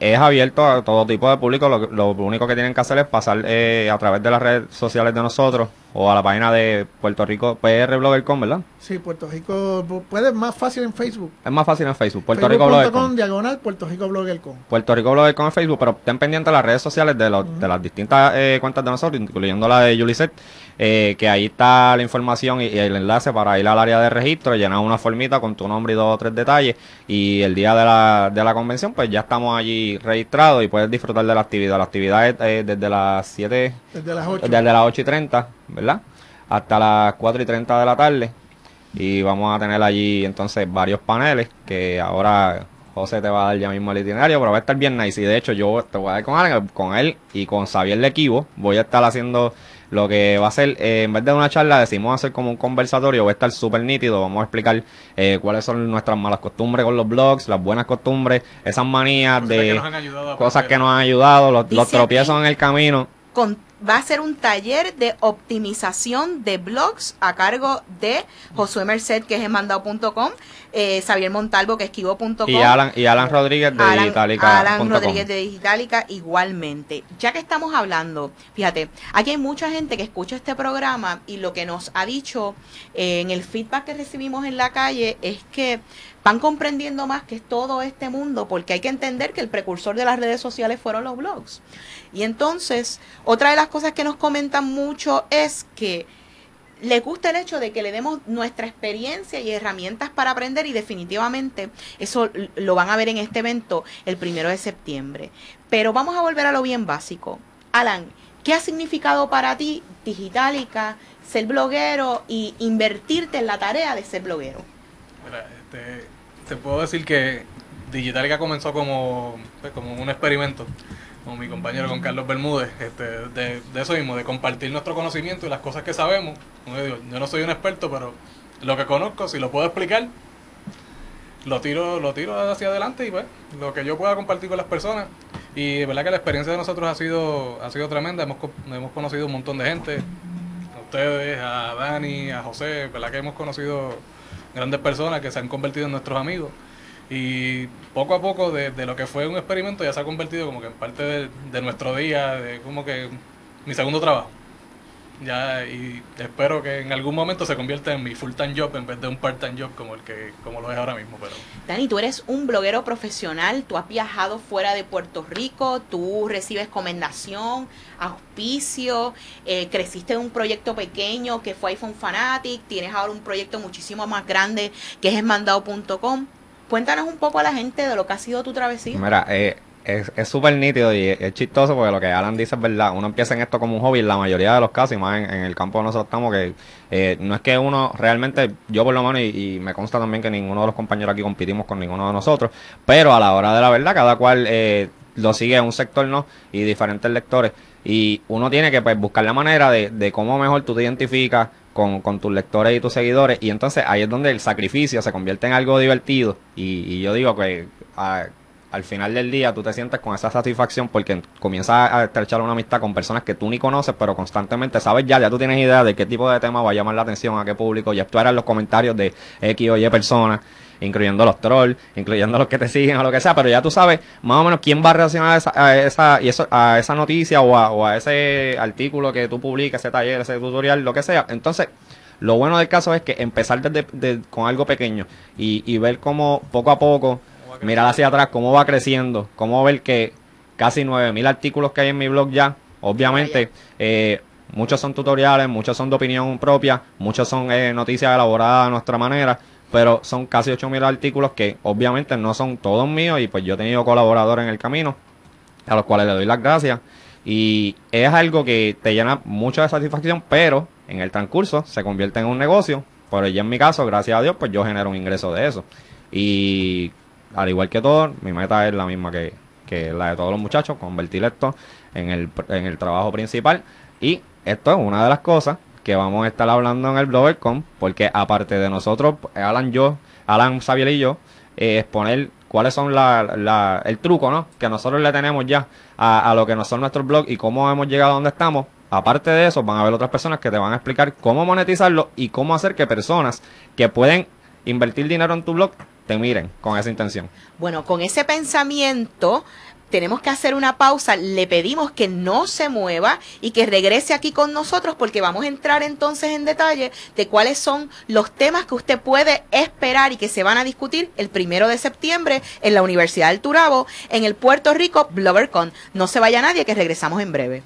es abierto a todo tipo de público, lo, lo único que tienen que hacer es pasar eh, a través de las redes sociales de nosotros o a la página de Puerto Rico PR Blogger.com, ¿verdad? Sí, Puerto Rico, puede más fácil en Facebook. Es más fácil en Facebook, Puerto Rico Blogger.com. Diagonal Puerto Rico Blogger con. Puerto Rico Blogger con el Facebook, pero estén pendientes de las redes sociales de, los, de las distintas eh, cuentas de nosotros, incluyendo la de Juliset, eh, que ahí está la información y, y el enlace para ir al área de registro, llenar una formita con tu nombre y dos o tres detalles, y el día de la, de la convención, pues ya estamos allí registrados y puedes disfrutar de la actividad. La actividad es eh, desde las 7 Desde las 8. desde las 8 y 30, ¿verdad? Hasta las 4 y 30 de la tarde. Y vamos a tener allí entonces varios paneles que ahora José te va a dar ya mismo el itinerario, pero va a estar bien nice. Y de hecho yo te voy a dar con, con él y con Xavier Lequivo. Voy a estar haciendo lo que va a ser, eh, en vez de una charla, decimos hacer como un conversatorio. Va a estar súper nítido. Vamos a explicar eh, cuáles son nuestras malas costumbres con los blogs, las buenas costumbres, esas manías Cosas de cosas que nos han ayudado, los, los tropiezos en el camino. Con- va a ser un taller de optimización de blogs a cargo de Josué Merced, que es en mandado.com, eh, Xavier Montalvo, que es esquivo.com. Y Alan, y Alan Rodríguez de Alan, Digitalica. Alan punto com. Rodríguez de Digitalica igualmente. Ya que estamos hablando, fíjate, aquí hay mucha gente que escucha este programa y lo que nos ha dicho eh, en el feedback que recibimos en la calle es que van comprendiendo más que es todo este mundo, porque hay que entender que el precursor de las redes sociales fueron los blogs. Y entonces, otra de las cosas que nos comentan mucho es que les gusta el hecho de que le demos nuestra experiencia y herramientas para aprender y definitivamente eso lo van a ver en este evento el primero de septiembre. Pero vamos a volver a lo bien básico. Alan, ¿qué ha significado para ti Digitalica, ser bloguero y invertirte en la tarea de ser bloguero? Mira, este, te puedo decir que Digitalica comenzó como, pues, como un experimento con mi compañero, con Carlos Bermúdez, este, de, eso mismo, de compartir nuestro conocimiento y las cosas que sabemos. yo no soy un experto, pero lo que conozco, si lo puedo explicar, lo tiro, lo tiro hacia adelante y pues, lo que yo pueda compartir con las personas. Y de verdad que la experiencia de nosotros ha sido, ha sido tremenda, hemos, hemos conocido un montón de gente, a ustedes, a Dani, a José, verdad que hemos conocido grandes personas que se han convertido en nuestros amigos. Y poco a poco de, lo que fue un experimento ya se ha convertido como que en parte de, nuestro día, de como que mi segundo trabajo. Ya, y espero que en algún momento se convierta en mi full-time job en vez de un part-time job como el que como lo es ahora mismo. Pero... Dani, tú eres un bloguero profesional, tú has viajado fuera de Puerto Rico, tú recibes comendación, auspicio, eh, creciste en un proyecto pequeño que fue iPhone Fanatic, tienes ahora un proyecto muchísimo más grande que es esmandado.com. Cuéntanos un poco a la gente de lo que ha sido tu travesía. Mira, eh, es súper nítido y es, chistoso porque lo que Alan dice es verdad. Uno empieza en esto como un hobby en la mayoría de los casos, y más en, el campo de nosotros estamos, que eh, no es que uno realmente, yo por lo menos, y, me consta también que ninguno de los compañeros aquí competimos con ninguno de nosotros, pero a la hora de la verdad, cada cual eh, lo sigue en un sector, ¿no? Y diferentes lectores. Y uno tiene que pues, buscar la manera de, de cómo mejor tú te identificas, con, tus lectores y tus seguidores. Y entonces ahí es donde el sacrificio se convierte en algo divertido. Y, yo digo que al final del día tú te sientes con esa satisfacción porque comienzas a estrechar una amistad con personas que tú ni conoces, pero constantemente sabes ya, ya tú tienes idea de qué tipo de tema va a llamar la atención, a qué público, ya tú eras los comentarios de X o Y personas incluyendo los trolls, incluyendo los que te siguen o lo que sea, pero ya tú sabes más o menos quién va a reaccionar a esa, a esa, y eso, a esa noticia o a, ese artículo que tú publicas, ese taller, ese tutorial, lo que sea. Entonces, lo bueno del caso es que empezar desde, con algo pequeño y ver cómo poco a poco, mirar hacia atrás, cómo va creciendo, cómo ver que casi 9000 artículos que hay en mi blog ya, obviamente, eh, muchos son tutoriales, muchos son de opinión propia, muchos son eh, noticias elaboradas a nuestra manera, pero son casi 8.000 artículos que obviamente no son todos míos y pues yo he tenido colaboradores en el camino a los cuales le doy las gracias y es algo que te llena mucho de satisfacción, pero en el transcurso se convierte en un negocio, por ya en mi caso, gracias a Dios, pues yo genero un ingreso de eso. Y al igual que todo, mi meta es la misma que, que la de todos los muchachos, convertir esto en el, en el trabajo principal y esto es una de las cosas que vamos a estar hablando en el BloggerCon, porque aparte de nosotros, Alan, yo, Alan Xavier y yo, eh, exponer cuáles son la, el truco, ¿no? Que nosotros le tenemos ya a, lo que no son nuestros blogs y cómo hemos llegado a donde estamos. Aparte de eso, van a haber otras personas que te van a explicar cómo monetizarlo y cómo hacer que personas que pueden invertir dinero en tu blog te miren con esa intención. Bueno, con ese pensamiento tenemos que hacer una pausa, le pedimos que no se mueva y que regrese aquí con nosotros porque vamos a entrar entonces en detalle de cuáles son los temas que usted puede esperar y que se van a discutir el primero de septiembre en la Universidad del Turabo en el Puerto Rico BloggerCon. No se vaya nadie que regresamos en breve.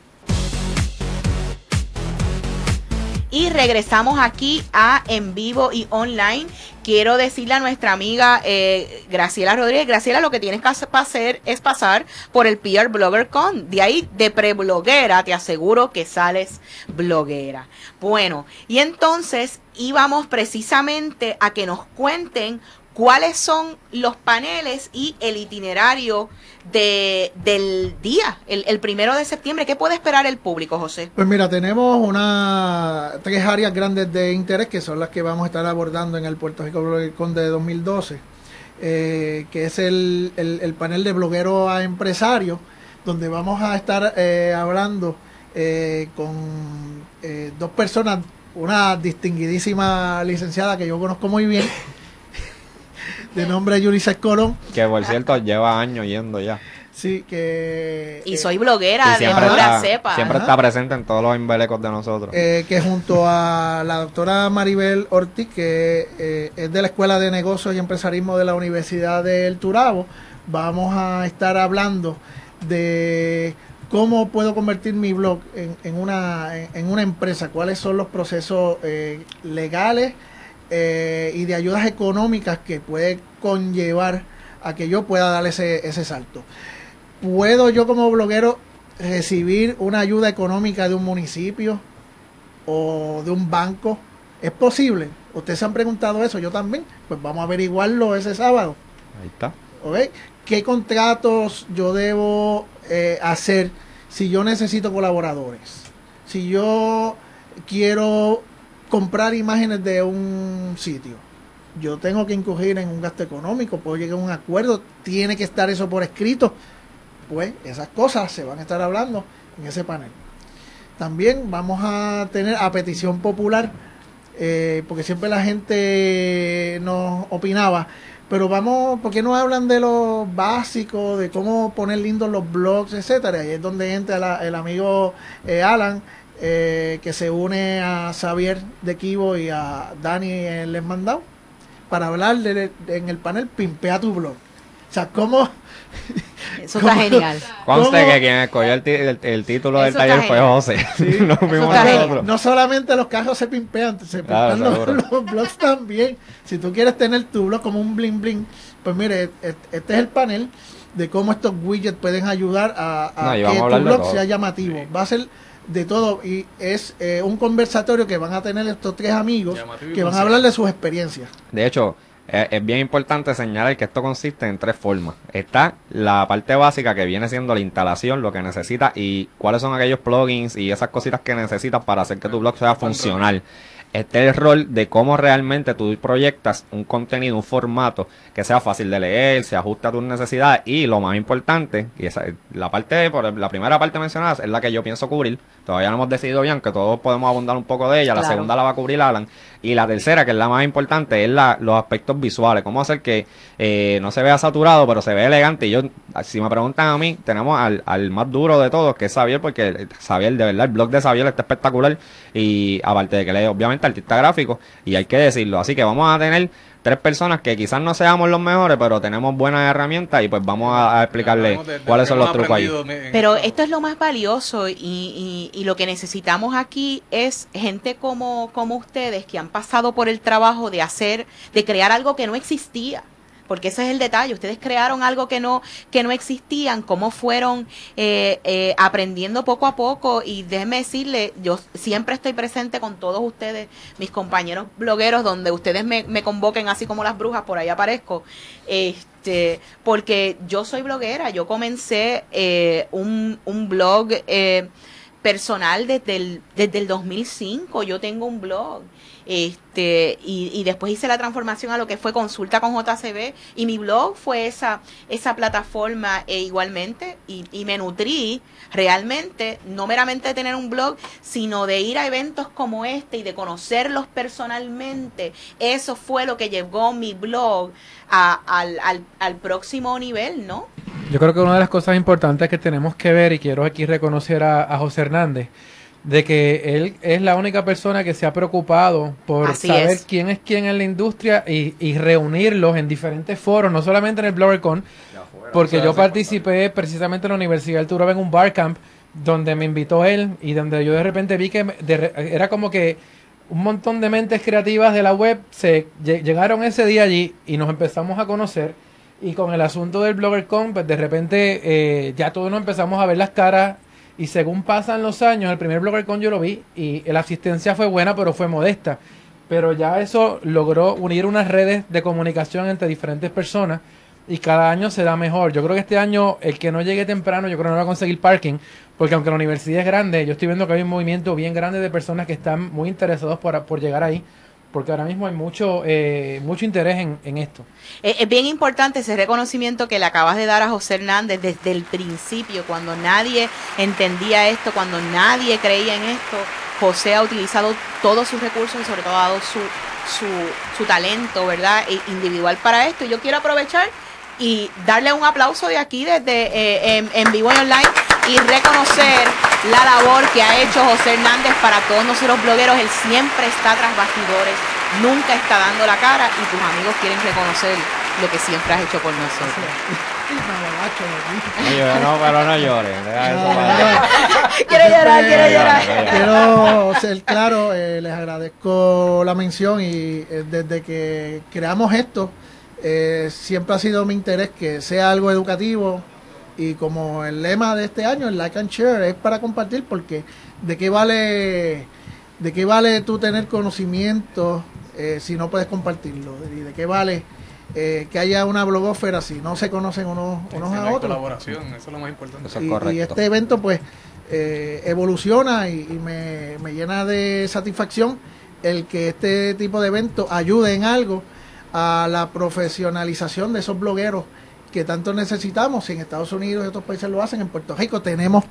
Y regresamos aquí a en vivo y online. Quiero decirle a nuestra amiga eh, Graciela Rodríguez, Graciela, lo que tienes que hacer es pasar por el PR Blogger Con. De ahí, de pre-bloguera, te aseguro que sales bloguera. Bueno, y entonces íbamos precisamente a que nos cuenten cuáles son los paneles y el itinerario de, del día, el, primero de septiembre. ¿Qué puede esperar el público, José? Pues mira, tenemos una, tres áreas grandes de interés que son las que vamos a estar abordando en el Puerto Rico Con de 2012, eh, que es el, el, panel de bloguero a empresario, donde vamos a estar eh, hablando eh, con dos personas, una distinguidísima licenciada que yo conozco muy bien de nombre Yulisa Colón. Que por cierto lleva años yendo ya. Sí, que... Y soy bloguera de pura cepa. Siempre está presente en todos los embelecos de nosotros. Eh, que junto a la doctora Maribel Ortiz, que eh, es de la Escuela de Negocios y Empresarismo de la Universidad del Turabo, vamos a estar hablando de ¿Cómo puedo convertir mi blog en, en una, en, en una empresa? ¿Cuáles son los procesos eh, legales eh, y de ayudas económicas que puede conllevar a que yo pueda dar ese, ese salto? ¿Puedo yo como bloguero recibir una ayuda económica de un municipio o de un banco? ¿Es posible? Ustedes se han preguntado eso, yo también. Pues vamos a averiguarlo ese sábado. Ahí está. ¿ok? ¿Qué contratos yo debo eh, hacer si yo necesito colaboradores? Si yo quiero comprar imágenes de un sitio, yo tengo que incurrir en un gasto económico, puedo llegar a un acuerdo, tiene que estar eso por escrito. Pues esas cosas se van a estar hablando en ese panel. También vamos a tener a petición popular, eh, porque siempre la gente nos opinaba, pero vamos, ¿por qué no hablan de lo básico, de cómo poner lindos los blogs, etcétera? Ahí es donde entra la- el amigo eh, Alan, eh, que se une a Xavier de Kibo y a Dani Les Mandado, para hablar de, de- en el panel Pimpea tu blog. O sea, cómo... Eso está genial. Conste que quien escogió el, el- el título del Eso taller fue. José. no nosotros. No solamente los carros se pimpean, se Claro, pimpean seguro. los, los blogs también. Si tú quieres tener tu blog como un bling bling, pues mire, et- este es el panel de cómo estos widgets pueden ayudar a, a No, y que tu blog sea llamativo. Va a ser de todo y es eh, un conversatorio que van a tener estos tres amigos Llamativo que van a hablar de sus experiencias. De hecho, eh, es bien importante señalar que esto consiste en tres formas. Está la parte básica que viene siendo la instalación, lo que necesitas y cuáles son aquellos plugins y esas cositas que necesitas para hacer que tu blog sea funcional. Este es el rol de cómo realmente tú proyectas un contenido, un formato que sea fácil de leer, se ajuste a tus necesidades y lo más importante, y esa, la parte, por la primera parte mencionada es la que yo pienso cubrir. Todavía no hemos decidido bien que todos podemos abundar un poco de ella. La segunda la va a cubrir Alan. Y la tercera, que es la más importante, es la, los aspectos visuales. Cómo hacer que eh, no se vea saturado, pero se vea elegante. Y yo, si me preguntan a mí, tenemos al, al más duro de todos, que es Xavier, porque Xavier, de verdad, el blog de Xavier está espectacular. Y aparte de que él es, artista gráfico, y hay que decirlo. Así que vamos a tener tres personas que quizás no seamos los mejores, pero tenemos buenas herramientas y pues vamos a, a explicarle Hablamos de- de cuáles son los trucos ahí. Pero esto. esto es lo más valioso y, y- y lo que necesitamos aquí es gente como, como ustedes que han pasado por el trabajo de hacer, de crear algo que no existía. Porque ese es el detalle. Ustedes crearon algo que no, que no existían, cómo fueron eh, eh, aprendiendo poco a poco. Y déjeme decirle, yo siempre estoy presente con todos ustedes, mis compañeros blogueros, donde ustedes me, me convoquen así como las brujas, por ahí aparezco. Este, porque yo soy bloguera, yo comencé eh, un, un blog eh, personal desde el, desde el 2005, yo tengo un blog. Este, y, después hice la transformación a lo que fue consulta con JCB y mi blog fue esa, esa plataforma e igualmente y, me nutrí realmente, no meramente de tener un blog, sino de ir a eventos como este y de conocerlos personalmente. Eso fue lo que llevó mi blog al, al, al próximo nivel, ¿no? Yo creo que una de las cosas importantes que tenemos que ver, y quiero aquí reconocer a José Hernández, de que él es la única persona que se ha preocupado por Así saber es. quién es quién en la industria y, y reunirlos en diferentes foros, no solamente en el BloggerCon, porque yo participé precisamente en la Universidad del Turabo en un barcamp donde me invitó él y donde yo de repente vi que me- de re- era como que un montón de mentes creativas de la web se lle- llegaron ese día allí y nos empezamos a conocer y con el asunto del BloggerCon pues de repente eh, ya todos nos empezamos a ver las caras y según pasan los años el primer BloggerCon yo lo vi y la asistencia fue buena pero fue modesta pero ya eso logró unir unas redes de comunicación entre diferentes personas y cada año se da mejor. Yo creo que este año el que no llegue temprano, yo creo que no va a conseguir parking, porque aunque la universidad es grande, yo estoy viendo que hay un movimiento bien grande de personas que están muy interesados por, por llegar ahí, porque ahora mismo hay mucho eh, mucho interés en, en esto. Es, es bien importante ese reconocimiento que le acabas de dar a José Hernández desde el principio, cuando nadie entendía esto, cuando nadie creía en esto. José ha utilizado todos sus recursos y sobre todo ha dado su, su, su talento, ¿verdad? E- Individual para esto. Y yo quiero aprovechar y darle un aplauso de aquí desde eh, en, en vivo online y reconocer la labor que ha hecho José Hernández para todos nosotros blogueros. Él siempre está tras bastidores, nunca está dando la cara y tus amigos quieren reconocer lo que siempre has hecho por nosotros. No no, pero no llores. quiero llorar, quiero Este, llorar. Quiero ser claro, eh, les agradezco la mención y eh, desde que creamos esto, eh, siempre ha sido mi interés que sea algo educativo y como el lema de este año, el like and share, es para compartir porque de qué vale, de qué vale tú tener conocimiento eh, si no puedes compartirlo y de qué vale eh, que haya una blogósfera si no se conocen unos, unos a otros colaboración, eso es lo más importante. Eso es y, correcto. y este evento pues eh, evoluciona y, y me, me llena de satisfacción el que este tipo de eventos ayude en algo a la profesionalización de esos blogueros que tanto necesitamos. Si en Estados Unidos y otros países lo hacen, en Puerto Rico tenemos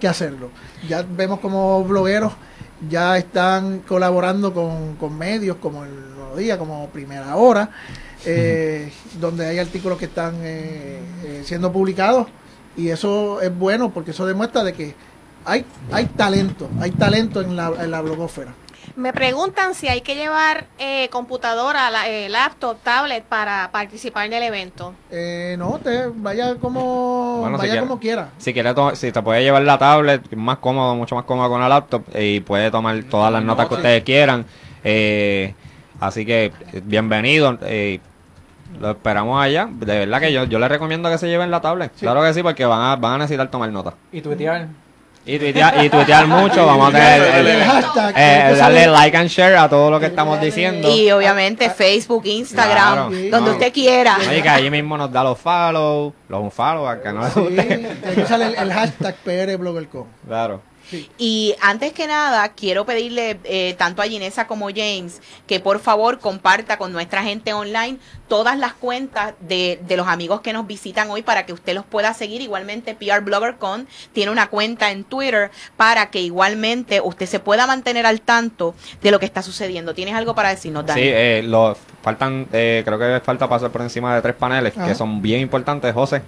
que hacerlo. Ya vemos como blogueros ya están colaborando con, con medios como el Nuevo Día, como Primera Hora, eh, donde hay artículos que están eh, eh, siendo publicados y eso es bueno porque eso demuestra de que hay, hay talento, hay talento en la, en la blogósfera. Me preguntan si hay que llevar eh, computadora, la- eh, laptop, tablet para participar en el evento. Eh, no, te vaya como Bueno, si vaya quiere. como quiera. Si quieres, to- si te puede llevar la tablet, es más cómodo, mucho más cómodo con la laptop eh, y puede tomar todas las notas que ustedes quieran. Eh, así que eh, bienvenido. eh, lo esperamos allá. De verdad que yo, yo les recomiendo que se lleven la tablet. Claro que sí, porque van a, van a necesitar tomar notas. Y tuitear. Y tuitear, y tuitear mucho. Vamos a tener El, el- eh, darle like and share a todo lo que estamos diciendo. Y obviamente Facebook, Instagram, Claro. donde usted quiera. Oye, que allí mismo nos da los follow, los unfollow, a que no les Sí, que usar el, el hashtag PRBloggerCon. Claro. Y antes que nada, quiero pedirle eh, tanto a Ginesa como James que por favor comparta con nuestra gente online todas las cuentas de, de los amigos que nos visitan hoy para que usted los pueda seguir. Igualmente, PR BloggerCon tiene una cuenta en Twitter para que igualmente usted se pueda mantener al tanto de lo que está sucediendo. ¿Tienes algo para decirnos, Dani? Sí, eh, lo, faltan, eh, creo que falta pasar por encima de tres paneles Ajá. que son bien importantes, José.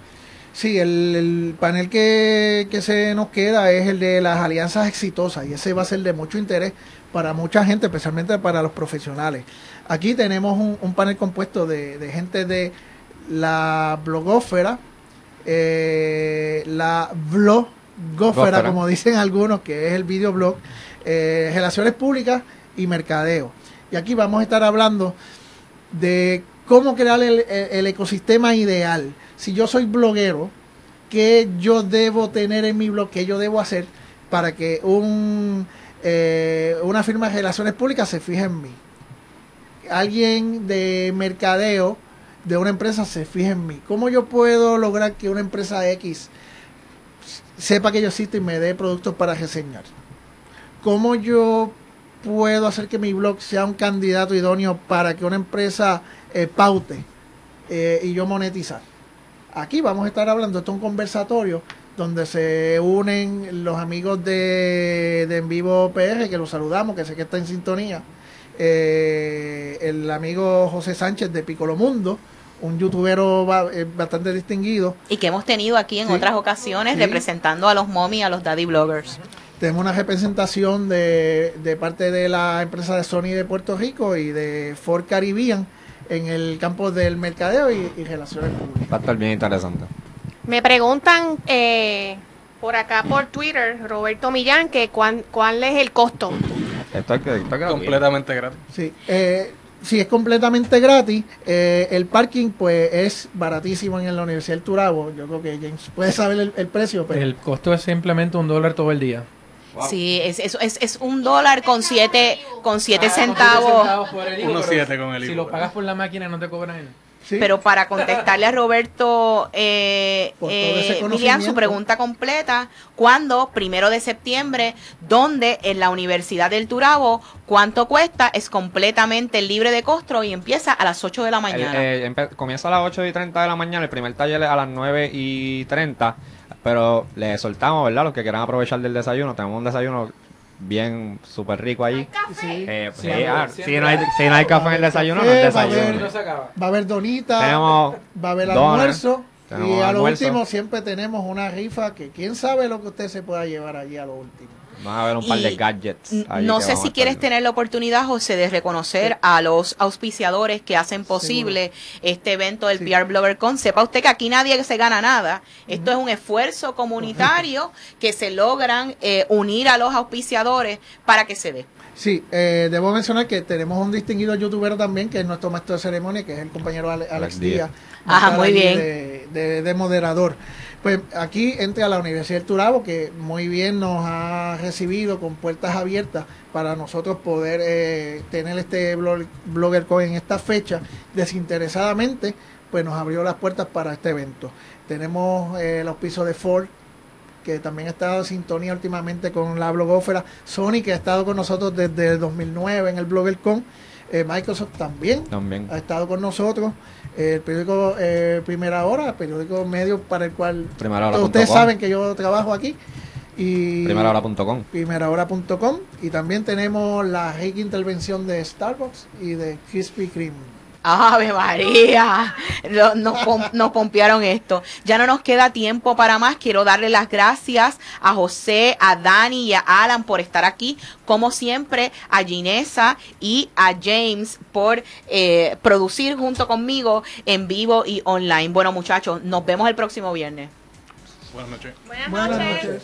Sí, el, el panel que, que se nos queda es el de las alianzas exitosas y ese va a ser de mucho interés para mucha gente, especialmente para los profesionales. Aquí tenemos un, un panel compuesto de, de gente de la blogósfera, eh, la Gósfera. como dicen algunos, que es el videoblog, eh, relaciones públicas y mercadeo. Y aquí vamos a estar hablando de cómo crear el- el ecosistema ideal. Si yo soy bloguero, ¿qué yo debo tener en mi blog? ¿Qué yo debo hacer para que eh, una firma de relaciones públicas se fije en mí? Alguien de mercadeo de una empresa se fije en mí. ¿Cómo yo puedo lograr que una empresa X sepa que yo existo y me dé productos para reseñar? ¿Cómo yo puedo hacer que mi blog sea un candidato idóneo para que una empresa eh, paute eh, y yo monetizar? Aquí vamos a estar hablando, esto es un conversatorio donde se unen los amigos de, de En Vivo PR, que los saludamos, que sé que está en sintonía, eh, el amigo José Sánchez de Piccolo Mundo, un youtubero eh, bastante distinguido, Y que hemos tenido aquí en Sí. otras ocasiones Sí. representando a los mommy a los daddy bloggers. Tenemos una representación de, de parte de la empresa de Sony de Puerto Rico y de Ford Caribbean en el campo del mercadeo y, y relaciones públicas. Va a estar bien interesante. Me preguntan eh, por acá por Twitter, Roberto Millán, que cuán- cuál es el costo. Esto es, que- esto es gratuito. Completamente gratis. Sí, eh, sí, es completamente gratis. Eh, el parking, pues, es baratísimo en la Universidad del Turabo. Yo creo que James puede saber el, el precio, pero El costo es simplemente un dólar todo el día. Sí, es, es, es, es un dólar con siete, con siete Ah, con centavos. por el pero siete con el Si IVA. lo pagas por la máquina no te cobran él. sí, Pero para contestarle a Roberto eh, eh, su pregunta completa, ¿cuándo? Primero de septiembre, ¿dónde? En la Universidad del Turabo, ¿cuánto cuesta? Es completamente libre de costo y empieza a las 8 de la El- mañana. eh, comienza a las 8 y 30 de la mañana, el primer taller es a las 9 y 30, pero les soltamos, ¿verdad? Los que quieran aprovechar del desayuno, tenemos un desayuno bien súper rico allí. sí. Eh, Sí, sí, ah, siempre si, no hay, hay- si no hay café en el desayuno, no es va a haber- desayuno. No se acaba. va a haber donita, Tenemos va a haber donas, almuerzo. Y a lo último siempre tenemos una rifa que quién sabe lo que usted se pueda llevar allí a lo último. Van a haber un par de gadgets. No sé si quieres viendo. tener la oportunidad, José, de reconocer a los auspiciadores que hacen posible este evento del Sí. PR Blogger Con. Sepa usted que aquí nadie se gana nada. Esto es un esfuerzo comunitario que se logran eh, unir a los auspiciadores para que se dé. Sí, eh, debo mencionar que tenemos un distinguido youtuber también, que es nuestro maestro de ceremonia, que es el compañero Ale- Alex, Alex Díaz. Díaz. Va a Ajá, estar muy bien. De, de- de moderador. Pues aquí entre a la Universidad del Turabo, que muy bien nos ha recibido con puertas abiertas para nosotros poder eh, tener este blog- Blogger Con en esta fecha. Desinteresadamente, pues nos abrió las puertas para este evento. Tenemos eh, el auspicio de Ford, que también ha estado en sintonía últimamente con la blogófera, Sony, que ha estado con nosotros desde el 2009 en el BloggerCon, eh, Microsoft también También. ha estado con nosotros, eh, el periódico eh, Primera Hora, el periódico medio para el cual ustedes com. saben que yo trabajo aquí, y Primerahora.com. primerahora.com, y también tenemos la rica intervención de Starbucks y de Krispy Kreme. Ave María, nos, pom- nos pompearon esto. Ya no nos queda tiempo para más. Quiero darle las gracias a José, a Dani y a Alan por estar aquí. Como siempre, a Ginesa y a James por eh, producir junto conmigo en vivo y online. Bueno, muchachos, nos vemos el próximo viernes. Buenas noches. Buenas noches.